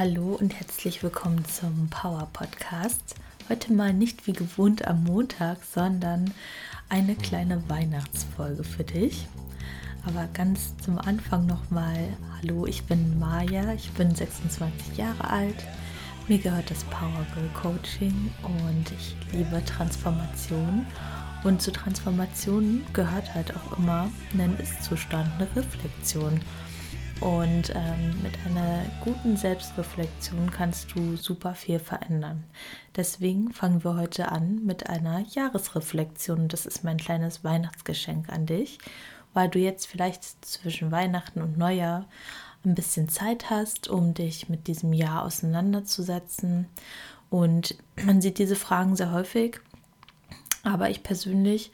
Hallo und herzlich willkommen zum Power Podcast. Heute mal nicht wie gewohnt am Montag, sondern eine kleine Weihnachtsfolge für dich. Aber ganz zum Anfang nochmal, hallo, ich bin Maja, ich bin 26 Jahre alt. Mir gehört das Power Girl Coaching und ich liebe Transformation. Und zu Transformation gehört halt auch immer ein Ist-Zustand, eine Reflexion. Und ähm, mit einer guten Selbstreflexion kannst du super viel verändern. Deswegen fangen wir heute an mit einer Jahresreflexion. Das ist mein kleines Weihnachtsgeschenk an dich, weil du jetzt vielleicht zwischen Weihnachten und Neujahr ein bisschen Zeit hast, um dich mit diesem Jahr auseinanderzusetzen. Und man sieht diese Fragen sehr häufig, aber ich persönlich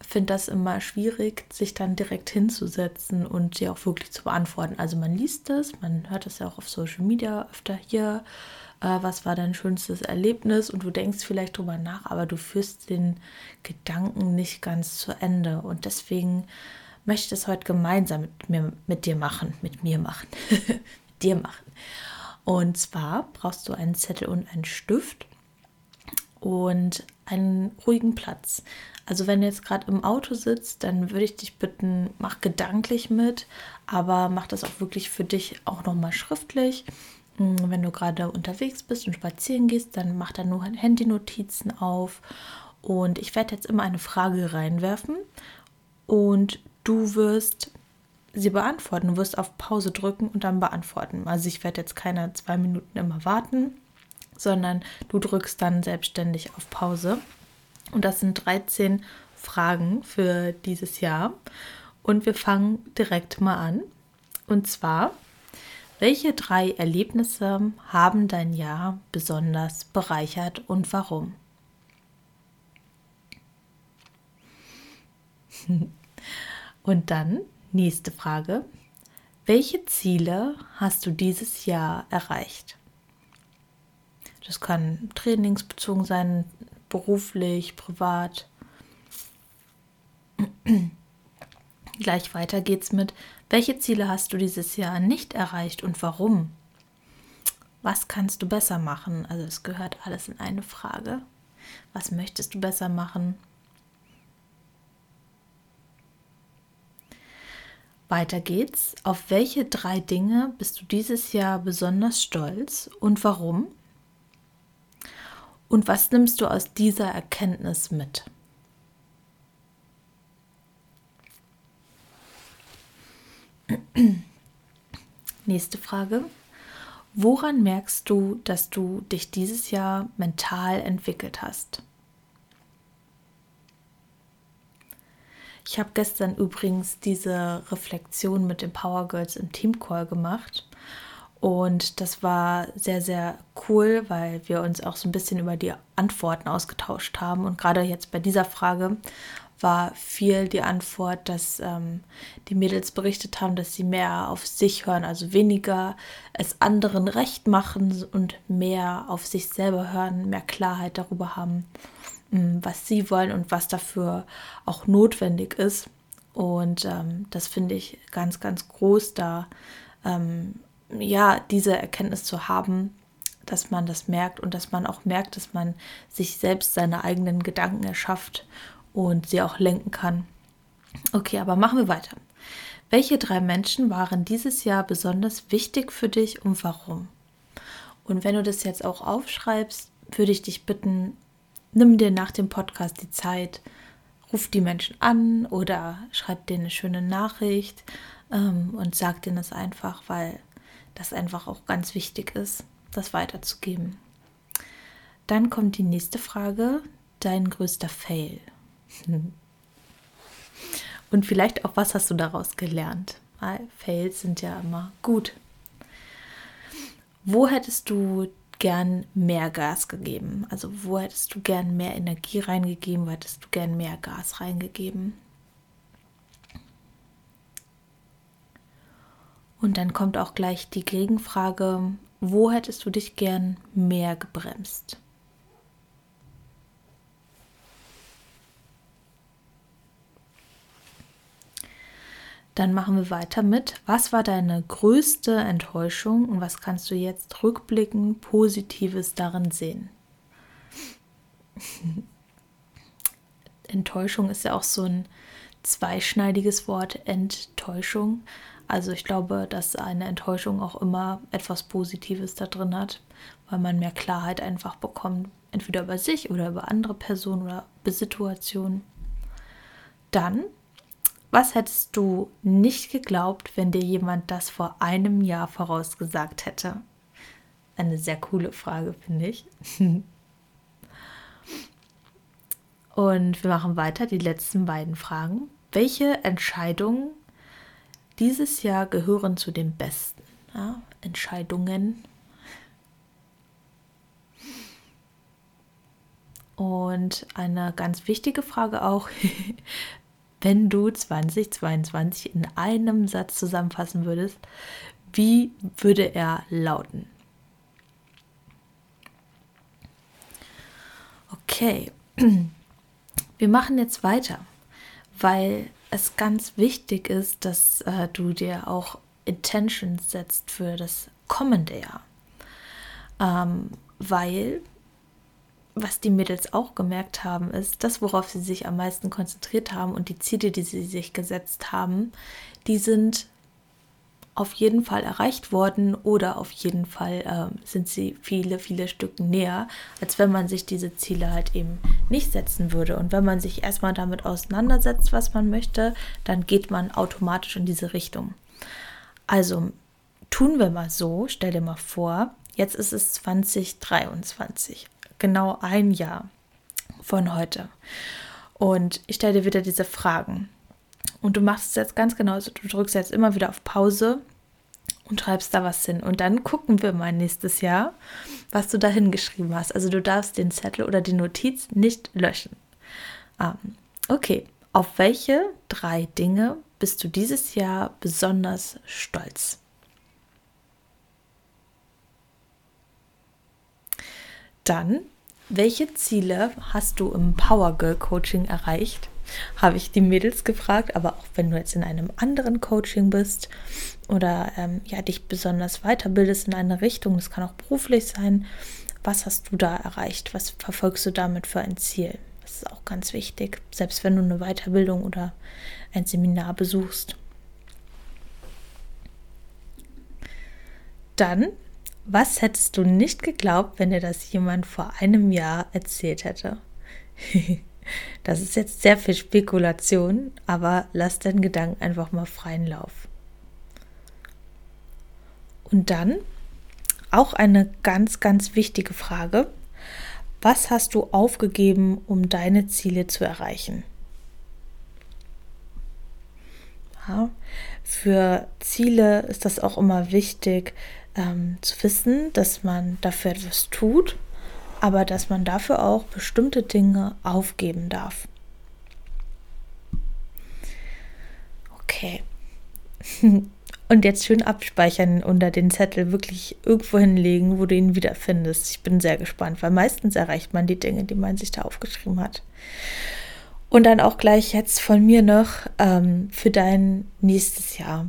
finde das immer schwierig, sich dann direkt hinzusetzen und sie auch wirklich zu beantworten. Also man liest es, man hört es ja auch auf Social Media öfter hier. Äh, was war dein schönstes Erlebnis? Und du denkst vielleicht drüber nach, aber du führst den Gedanken nicht ganz zu Ende. Und deswegen möchte ich es heute gemeinsam mit, mir, mit dir machen, mit mir machen, mit dir machen. Und zwar brauchst du einen Zettel und einen Stift und einen ruhigen Platz. Also wenn du jetzt gerade im Auto sitzt, dann würde ich dich bitten, mach gedanklich mit, aber mach das auch wirklich für dich auch nochmal schriftlich. Hm, wenn du gerade unterwegs bist und spazieren gehst, dann mach da nur Handynotizen auf. Und ich werde jetzt immer eine Frage reinwerfen und du wirst sie beantworten. Du wirst auf Pause drücken und dann beantworten. Also ich werde jetzt keine zwei Minuten immer warten sondern du drückst dann selbstständig auf Pause. Und das sind 13 Fragen für dieses Jahr. Und wir fangen direkt mal an. Und zwar, welche drei Erlebnisse haben dein Jahr besonders bereichert und warum? Und dann nächste Frage. Welche Ziele hast du dieses Jahr erreicht? Das kann trainingsbezogen sein, beruflich, privat. Gleich weiter geht's mit, welche Ziele hast du dieses Jahr nicht erreicht und warum? Was kannst du besser machen? Also es gehört alles in eine Frage. Was möchtest du besser machen? Weiter geht's. Auf welche drei Dinge bist du dieses Jahr besonders stolz und warum? Und was nimmst du aus dieser Erkenntnis mit? Nächste Frage. Woran merkst du, dass du dich dieses Jahr mental entwickelt hast? Ich habe gestern übrigens diese Reflexion mit den Power Girls im Team Call gemacht und das war sehr, sehr cool, weil wir uns auch so ein bisschen über die Antworten ausgetauscht haben. Und gerade jetzt bei dieser Frage war viel die Antwort, dass ähm, die Mädels berichtet haben, dass sie mehr auf sich hören, also weniger es anderen recht machen und mehr auf sich selber hören, mehr Klarheit darüber haben, ähm, was sie wollen und was dafür auch notwendig ist. Und ähm, das finde ich ganz, ganz groß da. Ähm, ja, diese Erkenntnis zu haben, dass man das merkt und dass man auch merkt, dass man sich selbst seine eigenen Gedanken erschafft und sie auch lenken kann. Okay, aber machen wir weiter. Welche drei Menschen waren dieses Jahr besonders wichtig für dich und warum? Und wenn du das jetzt auch aufschreibst, würde ich dich bitten, nimm dir nach dem Podcast die Zeit, ruf die Menschen an oder schreib denen eine schöne Nachricht ähm, und sag denen das einfach, weil das einfach auch ganz wichtig ist, das weiterzugeben. Dann kommt die nächste Frage, dein größter Fail. Und vielleicht auch, was hast du daraus gelernt? Weil Fails sind ja immer gut. Wo hättest du gern mehr Gas gegeben? Also wo hättest du gern mehr Energie reingegeben? Wo hättest du gern mehr Gas reingegeben? Und dann kommt auch gleich die Gegenfrage, wo hättest du dich gern mehr gebremst? Dann machen wir weiter mit, was war deine größte Enttäuschung und was kannst du jetzt rückblickend Positives darin sehen? Enttäuschung ist ja auch so ein zweischneidiges Wort, Enttäuschung. Also ich glaube, dass eine Enttäuschung auch immer etwas Positives da drin hat, weil man mehr Klarheit einfach bekommt, entweder über sich oder über andere Personen oder Situationen. Dann was hättest du nicht geglaubt, wenn dir jemand das vor einem Jahr vorausgesagt hätte? Eine sehr coole Frage, finde ich. Und wir machen weiter, die letzten beiden Fragen. Welche Entscheidungen dieses Jahr gehören zu den besten? Ja, Entscheidungen. Und eine ganz wichtige Frage auch, wenn du 2022 in einem Satz zusammenfassen würdest, wie würde er lauten? Okay, wir machen jetzt weiter, weil es ganz wichtig ist, dass äh, du dir auch Intentions setzt für das kommende Jahr. Ähm, weil was die Mädels auch gemerkt haben, ist, das, worauf sie sich am meisten konzentriert haben und die Ziele, die sie sich gesetzt haben, die sind auf jeden Fall erreicht worden oder auf jeden Fall äh, sind sie viele, viele Stücke näher, als wenn man sich diese Ziele halt eben nicht setzen würde. Und wenn man sich erstmal damit auseinandersetzt, was man möchte, dann geht man automatisch in diese Richtung. Also tun wir mal so, stell dir mal vor, jetzt ist es 2023 genau ein Jahr von heute. Und ich stelle dir wieder diese Fragen. Und du machst es jetzt ganz genauso. Du drückst jetzt immer wieder auf Pause und schreibst da was hin. Und dann gucken wir mal nächstes Jahr, was du da hingeschrieben hast. Also du darfst den Zettel oder die Notiz nicht löschen. Ähm, okay, auf welche drei Dinge bist du dieses Jahr besonders stolz? Dann, welche Ziele hast du im Power Girl Coaching erreicht? Habe ich die Mädels gefragt, aber auch wenn du jetzt in einem anderen Coaching bist oder ähm, ja dich besonders weiterbildest in eine Richtung, das kann auch beruflich sein, was hast du da erreicht? Was verfolgst du damit für ein Ziel? Das ist auch ganz wichtig, selbst wenn du eine Weiterbildung oder ein Seminar besuchst. Dann was hättest du nicht geglaubt, wenn dir das jemand vor einem Jahr erzählt hätte? das ist jetzt sehr viel Spekulation, aber lass deinen Gedanken einfach mal freien Lauf. Und dann auch eine ganz, ganz wichtige Frage. Was hast du aufgegeben, um deine Ziele zu erreichen? Ja, für Ziele ist das auch immer wichtig, ähm, zu wissen, dass man dafür etwas tut, aber dass man dafür auch bestimmte Dinge aufgeben darf. Okay. Und jetzt schön abspeichern unter den Zettel, wirklich irgendwo hinlegen, wo du ihn wiederfindest. Ich bin sehr gespannt, weil meistens erreicht man die Dinge, die man sich da aufgeschrieben hat. Und dann auch gleich jetzt von mir noch ähm, für dein nächstes Jahr,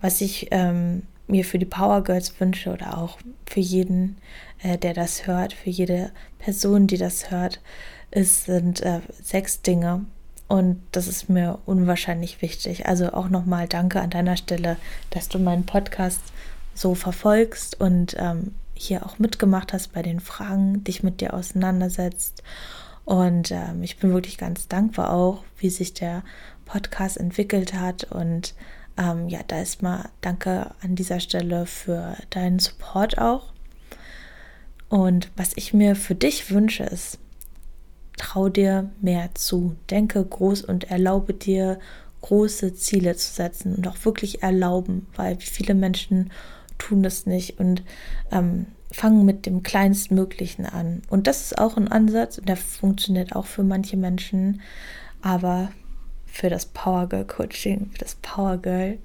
was ich ähm, mir für die Power Girls wünsche oder auch für jeden, äh, der das hört, für jede Person, die das hört, es sind äh, sechs Dinge. Und das ist mir unwahrscheinlich wichtig. Also auch nochmal danke an deiner Stelle, dass du meinen Podcast so verfolgst und ähm, hier auch mitgemacht hast bei den Fragen, dich mit dir auseinandersetzt. Und ähm, ich bin wirklich ganz dankbar auch, wie sich der Podcast entwickelt hat und ähm, ja, da ist mal danke an dieser Stelle für deinen Support auch. Und was ich mir für dich wünsche, ist, trau dir mehr zu. Denke groß und erlaube dir, große Ziele zu setzen und auch wirklich erlauben, weil viele Menschen tun das nicht und ähm, fangen mit dem kleinstmöglichen an. Und das ist auch ein Ansatz und der funktioniert auch für manche Menschen, aber für das Power Girl Coaching, für das Power Girl,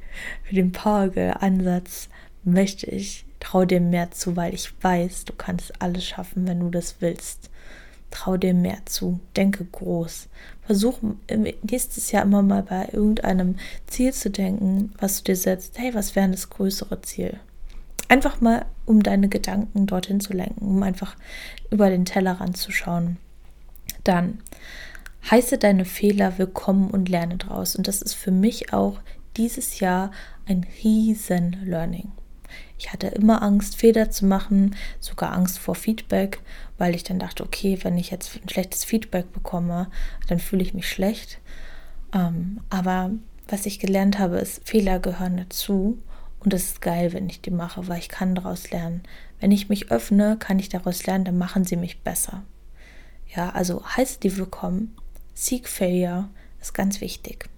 für den Power Girl Ansatz möchte ich, trau dir mehr zu, weil ich weiß, du kannst alles schaffen, wenn du das willst. Trau dir mehr zu. Denke groß. Versuch nächstes Jahr immer mal bei irgendeinem Ziel zu denken, was du dir setzt. Hey, was wäre das größere Ziel? Einfach mal, um deine Gedanken dorthin zu lenken, um einfach über den Tellerrand zu schauen. Dann heiße deine Fehler willkommen und lerne draus. Und das ist für mich auch dieses Jahr ein riesen Learning. Ich hatte immer Angst, Fehler zu machen, sogar Angst vor Feedback, weil ich dann dachte, okay, wenn ich jetzt ein schlechtes Feedback bekomme, dann fühle ich mich schlecht. Ähm, aber was ich gelernt habe, ist, Fehler gehören dazu. Und das ist geil, wenn ich die mache, weil ich kann daraus lernen. Wenn ich mich öffne, kann ich daraus lernen, dann machen sie mich besser. Ja, also heiße die willkommen. Seek Failure ist ganz wichtig.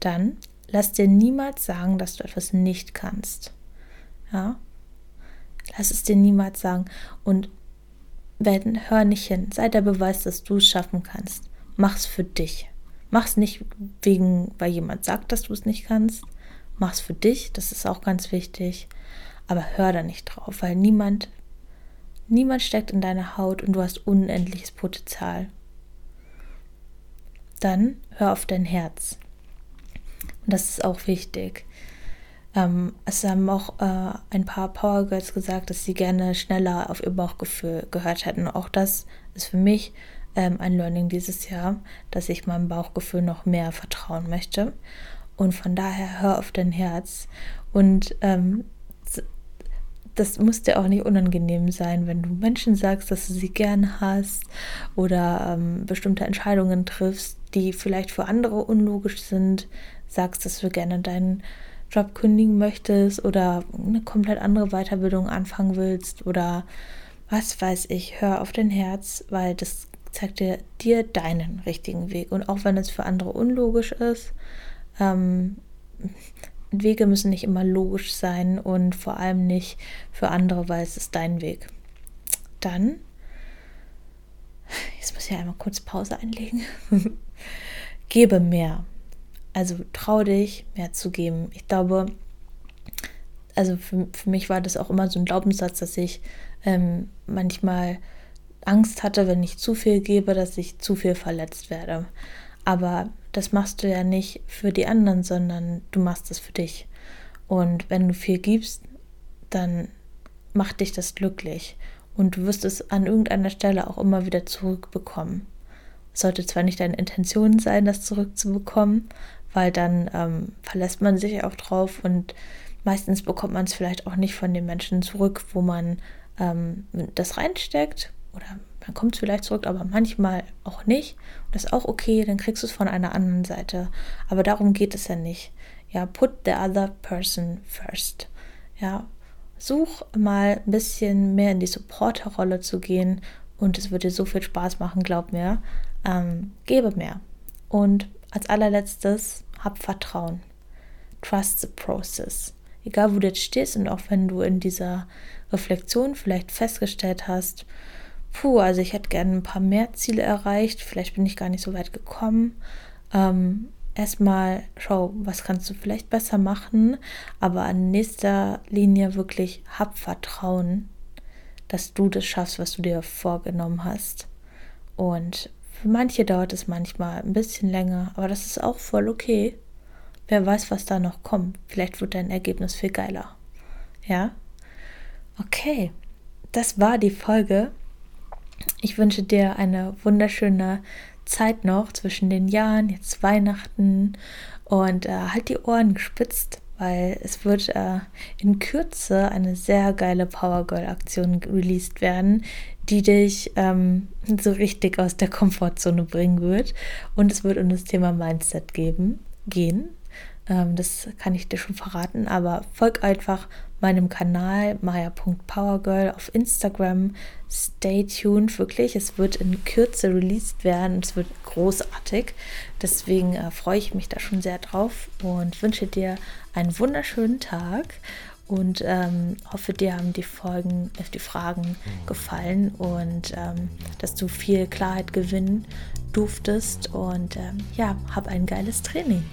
Dann lass dir niemals sagen, dass du etwas nicht kannst. Ja? Lass es dir niemals sagen. Und wenn, hör nicht hin. Sei der Beweis, dass du es schaffen kannst. Mach's für dich. Mach's nicht wegen, weil jemand sagt, dass du es nicht kannst. Mach's für dich, das ist auch ganz wichtig. Aber hör da nicht drauf, weil niemand, niemand steckt in deiner Haut und du hast unendliches Potenzial. Dann hör auf dein Herz. Und das ist auch wichtig. Ähm, es haben auch äh, ein paar Power Girls gesagt, dass sie gerne schneller auf ihr Bauchgefühl gehört hätten. Auch das ist für mich ähm, ein Learning dieses Jahr, dass ich meinem Bauchgefühl noch mehr vertrauen möchte. Und von daher hör auf dein Herz. Und ähm, das muss dir auch nicht unangenehm sein, wenn du Menschen sagst, dass du sie gern hast oder ähm, bestimmte Entscheidungen triffst, die vielleicht für andere unlogisch sind. Sagst, dass du gerne deinen Job kündigen möchtest oder eine komplett andere Weiterbildung anfangen willst oder was weiß ich, hör auf dein Herz, weil das zeigt dir, dir deinen richtigen Weg. Und auch wenn es für andere unlogisch ist, ähm, Wege müssen nicht immer logisch sein und vor allem nicht für andere, weil es ist dein Weg. Dann, jetzt muss ich einmal kurz Pause einlegen. Gebe mehr. Also trau dich, mehr zu geben. Ich glaube, also für, für mich war das auch immer so ein Glaubenssatz, dass ich ähm, manchmal Angst hatte, wenn ich zu viel gebe, dass ich zu viel verletzt werde. Aber das machst du ja nicht für die anderen, sondern du machst es für dich. Und wenn du viel gibst, dann macht dich das glücklich. Und du wirst es an irgendeiner Stelle auch immer wieder zurückbekommen. Sollte zwar nicht deine Intention sein, das zurückzubekommen, weil dann ähm, verlässt man sich auch drauf und meistens bekommt man es vielleicht auch nicht von den Menschen zurück, wo man ähm, das reinsteckt oder man kommt es vielleicht zurück, aber manchmal auch nicht. Und das ist auch okay, dann kriegst du es von einer anderen Seite. Aber darum geht es ja nicht. Ja, put the other person first. Ja, such mal ein bisschen mehr in die Supporterrolle zu gehen und es wird dir so viel Spaß machen, glaub mir. Ähm, gebe mehr. Und als allerletztes, hab Vertrauen. Trust the process. Egal, wo du jetzt stehst und auch wenn du in dieser Reflexion vielleicht festgestellt hast, puh, also ich hätte gerne ein paar mehr Ziele erreicht, vielleicht bin ich gar nicht so weit gekommen. Ähm, erstmal schau, was kannst du vielleicht besser machen, aber an nächster Linie wirklich hab Vertrauen, dass du das schaffst, was du dir vorgenommen hast. Und für manche dauert es manchmal ein bisschen länger, aber das ist auch voll okay. Wer weiß, was da noch kommt. Vielleicht wird dein Ergebnis viel geiler. Ja? Okay, das war die Folge. Ich wünsche dir eine wunderschöne Zeit noch zwischen den Jahren, jetzt Weihnachten und äh, halt die Ohren gespitzt weil es wird äh, in Kürze eine sehr geile Power Girl Aktion released werden, die dich ähm, so richtig aus der Komfortzone bringen wird. Und es wird um das Thema Mindset geben, gehen. Ähm, das kann ich dir schon verraten, aber folg einfach meinem Kanal maya.powergirl auf Instagram. Stay tuned, wirklich. Es wird in Kürze released werden. Es wird großartig. Deswegen äh, freue ich mich da schon sehr drauf und wünsche dir einen wunderschönen Tag und ähm, hoffe, dir haben die Folgen, äh, die Fragen gefallen und ähm, dass du viel Klarheit gewinnen durftest und ähm, ja, hab ein geiles Training.